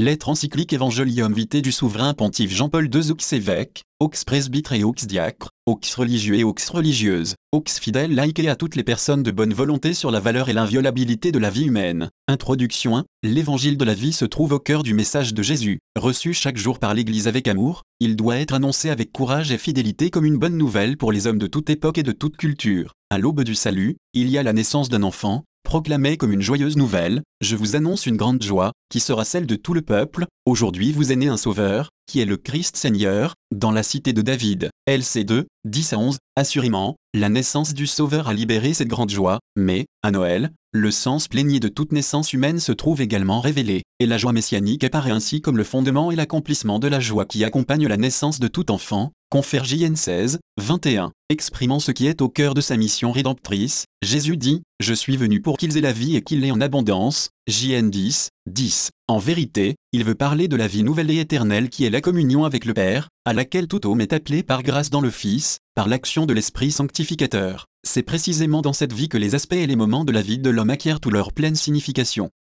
Lettre encyclique Evangelium Vitae du souverain pontife Jean-Paul II aux évêques, aux presbytres et aux diacres, aux religieux et aux religieuses, aux fidèles laïcs et à toutes les personnes de bonne volonté sur la valeur et l'inviolabilité de la vie humaine. Introduction 1. L'évangile de la vie se trouve au cœur du message de Jésus. Reçu chaque jour par l'Église avec amour, il doit être annoncé avec courage et fidélité comme une bonne nouvelle pour les hommes de toute époque et de toute culture. À l'aube du salut, il y a la naissance d'un enfant, proclamé comme une joyeuse nouvelle, je vous annonce une grande joie, qui sera celle de tout le peuple, aujourd'hui vous est né un sauveur, qui est le Christ Seigneur, dans la cité de David. LC2, 10 à 11, assurément, la naissance du Sauveur a libéré cette grande joie, mais, à Noël, le sens plénier de toute naissance humaine se trouve également révélé, et la joie messianique apparaît ainsi comme le fondement et l'accomplissement de la joie qui accompagne la naissance de tout enfant, confère JN 16, 21. Exprimant ce qui est au cœur de sa mission rédemptrice, Jésus dit, Je suis venu pour qu'ils aient la vie et qu'ils l'aient en abondance, JN 10, 10. En vérité, il veut parler de la vie nouvelle et éternelle qui est la communion avec le Père, à laquelle tout homme est appelé par grâce dans le Fils, par l'action de l'Esprit sanctificateur. C'est précisément dans cette vie que les aspects et les moments de la vie de l'homme acquièrent toute leur pleine signification.